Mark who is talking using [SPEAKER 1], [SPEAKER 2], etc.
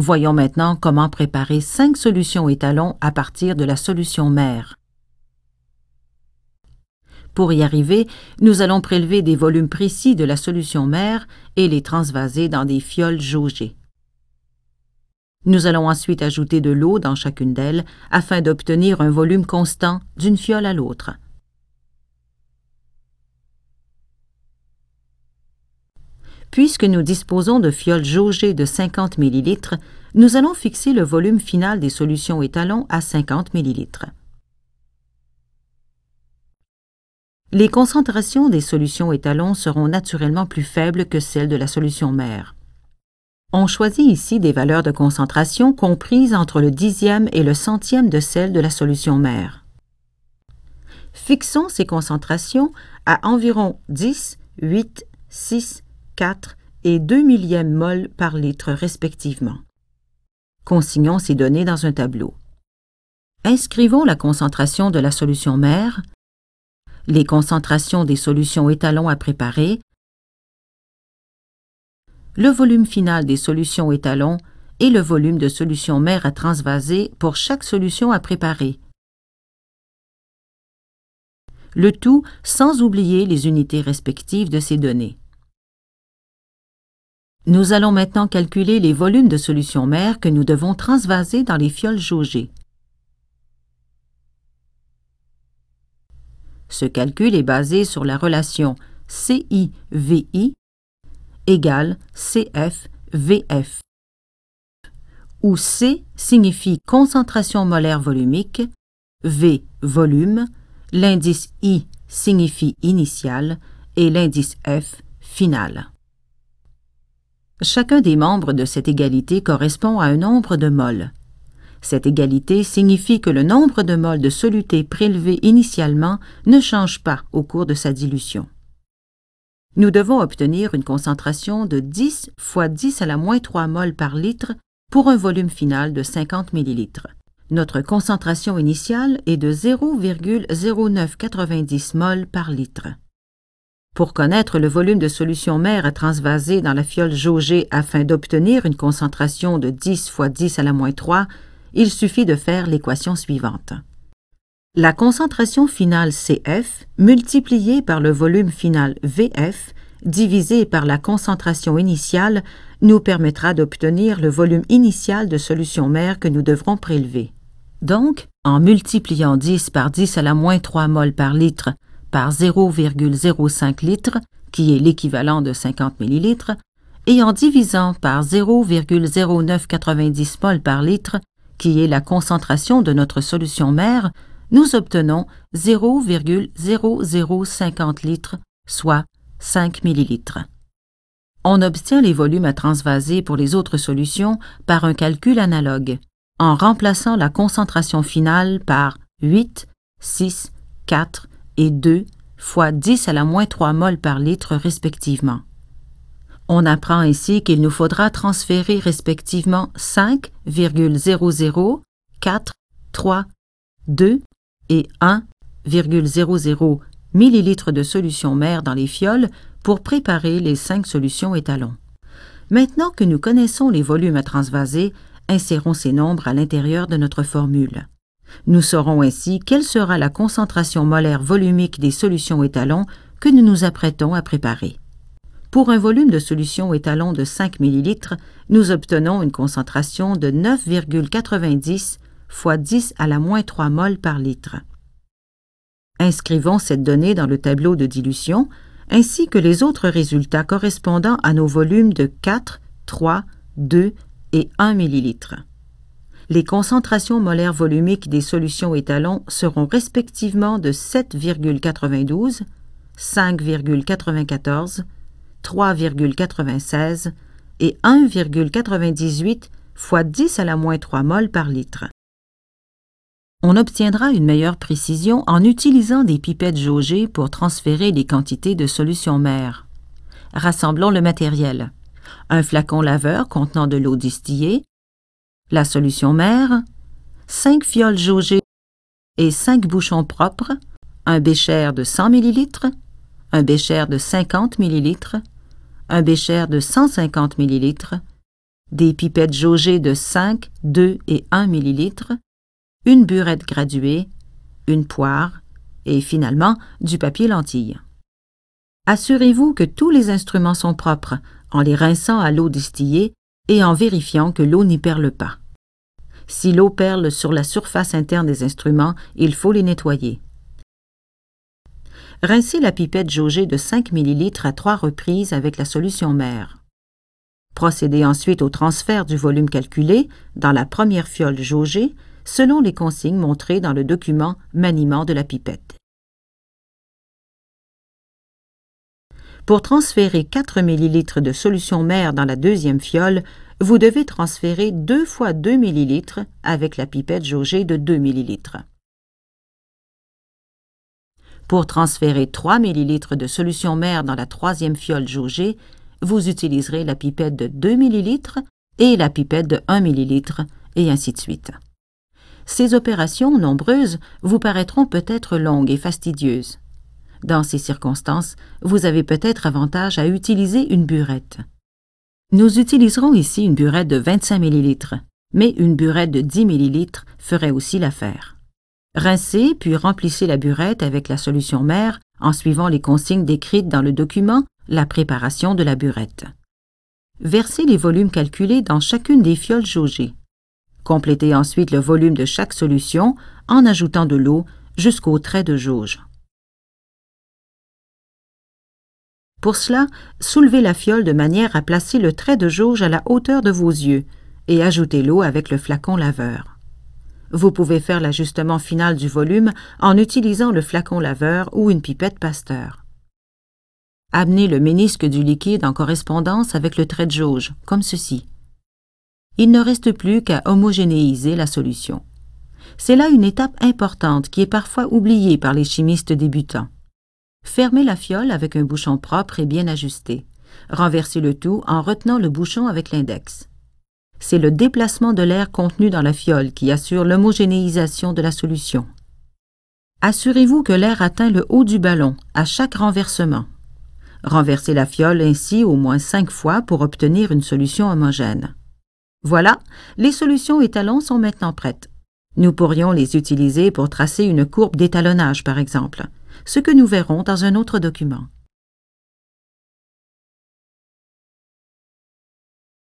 [SPEAKER 1] Voyons maintenant comment préparer cinq solutions étalons à partir de la solution mère. Pour y arriver, nous allons prélever des volumes précis de la solution mère et les transvaser dans des fioles jaugées. Nous allons ensuite ajouter de l'eau dans chacune d'elles afin d'obtenir un volume constant d'une fiole à l'autre. Puisque nous disposons de fioles jaugées de 50 ml, nous allons fixer le volume final des solutions étalons à 50 ml. Les concentrations des solutions étalons seront naturellement plus faibles que celles de la solution mère. On choisit ici des valeurs de concentration comprises entre le dixième et le centième de celles de la solution mère. Fixons ces concentrations à environ 10, 8, 6, 4 et 2 millièmes mol par litre respectivement. Consignons ces données dans un tableau. Inscrivons la concentration de la solution mère, les concentrations des solutions étalons à préparer, le volume final des solutions étalons et le volume de solution mère à transvaser pour chaque solution à préparer. Le tout sans oublier les unités respectives de ces données. Nous allons maintenant calculer les volumes de solution mère que nous devons transvaser dans les fioles jaugées. Ce calcul est basé sur la relation CI-VI égale CF-VF, où C signifie concentration molaire volumique, V volume, l'indice I signifie initial et l'indice F final. Chacun des membres de cette égalité correspond à un nombre de moles. Cette égalité signifie que le nombre de moles de soluté prélevé initialement ne change pas au cours de sa dilution. Nous devons obtenir une concentration de 10 fois 10 à la moins 3 moles par litre pour un volume final de 50 ml. Notre concentration initiale est de 0,0990 moles par litre. Pour connaître le volume de solution mère à transvaser dans la fiole jaugée afin d'obtenir une concentration de 10 fois 10 à la moins 3, il suffit de faire l'équation suivante. La concentration finale CF multipliée par le volume final VF divisé par la concentration initiale nous permettra d'obtenir le volume initial de solution mère que nous devrons prélever. Donc, en multipliant 10 par 10 à la moins 3 mol par litre par 0,05 litres, qui est l'équivalent de 50 ml, et en divisant par 0,0990 mol par litre, qui est la concentration de notre solution mère, nous obtenons 0,0050 litres, soit 5 ml. On obtient les volumes à transvaser pour les autres solutions par un calcul analogue, en remplaçant la concentration finale par 8, 6, 4 et 2 fois 10 à la moins 3 mol par litre respectivement. On apprend ainsi qu'il nous faudra transférer respectivement 5,00, 4, 3, 2 et 1,00 millilitres de solution mère dans les fioles pour préparer les cinq solutions étalons. Maintenant que nous connaissons les volumes à transvaser, insérons ces nombres à l'intérieur de notre formule. Nous saurons ainsi quelle sera la concentration molaire volumique des solutions étalons que nous nous apprêtons à préparer. Pour un volume de solution étalon de 5 ml, nous obtenons une concentration de 9,90 fois 10 à la moins 3 mol par litre. Inscrivons cette donnée dans le tableau de dilution, ainsi que les autres résultats correspondant à nos volumes de 4, 3, 2 et 1 ml les concentrations molaires volumiques des solutions étalons seront respectivement de 7,92, 5,94, 3,96 et 1,98 fois 10 à la moins 3 mol par litre. On obtiendra une meilleure précision en utilisant des pipettes jaugées pour transférer les quantités de solution mère. Rassemblons le matériel. Un flacon laveur contenant de l'eau distillée, la solution mère, 5 fioles jaugées et 5 bouchons propres, un bécher de 100 ml, un bécher de 50 ml, un bécher de 150 ml des pipettes jaugées de 5, 2 et 1 ml, une burette graduée, une poire et finalement du papier lentille. Assurez-vous que tous les instruments sont propres en les rinçant à l'eau distillée et en vérifiant que l'eau n'y perle pas. Si l'eau perle sur la surface interne des instruments, il faut les nettoyer. Rincez la pipette jaugée de 5 ml à trois reprises avec la solution mère. Procédez ensuite au transfert du volume calculé dans la première fiole jaugée selon les consignes montrées dans le document maniement de la pipette. Pour transférer 4 ml de solution mère dans la deuxième fiole, vous devez transférer 2 fois 2 ml avec la pipette jaugée de 2 ml. Pour transférer 3 ml de solution mère dans la troisième fiole jaugée, vous utiliserez la pipette de 2 ml et la pipette de 1 ml, et ainsi de suite. Ces opérations nombreuses vous paraîtront peut-être longues et fastidieuses. Dans ces circonstances, vous avez peut-être avantage à utiliser une burette. Nous utiliserons ici une burette de 25 ml, mais une burette de 10 ml ferait aussi l'affaire. Rincez puis remplissez la burette avec la solution mère en suivant les consignes décrites dans le document La préparation de la burette. Versez les volumes calculés dans chacune des fioles jaugées. Complétez ensuite le volume de chaque solution en ajoutant de l'eau jusqu'au trait de jauge. Pour cela, soulevez la fiole de manière à placer le trait de jauge à la hauteur de vos yeux et ajoutez l'eau avec le flacon laveur. Vous pouvez faire l'ajustement final du volume en utilisant le flacon laveur ou une pipette pasteur. Amenez le ménisque du liquide en correspondance avec le trait de jauge, comme ceci. Il ne reste plus qu'à homogénéiser la solution. C'est là une étape importante qui est parfois oubliée par les chimistes débutants. Fermez la fiole avec un bouchon propre et bien ajusté. Renversez le tout en retenant le bouchon avec l'index. C'est le déplacement de l'air contenu dans la fiole qui assure l'homogénéisation de la solution. Assurez-vous que l'air atteint le haut du ballon à chaque renversement. Renversez la fiole ainsi au moins cinq fois pour obtenir une solution homogène. Voilà, les solutions étalons sont maintenant prêtes. Nous pourrions les utiliser pour tracer une courbe d'étalonnage, par exemple ce que nous verrons dans un autre document.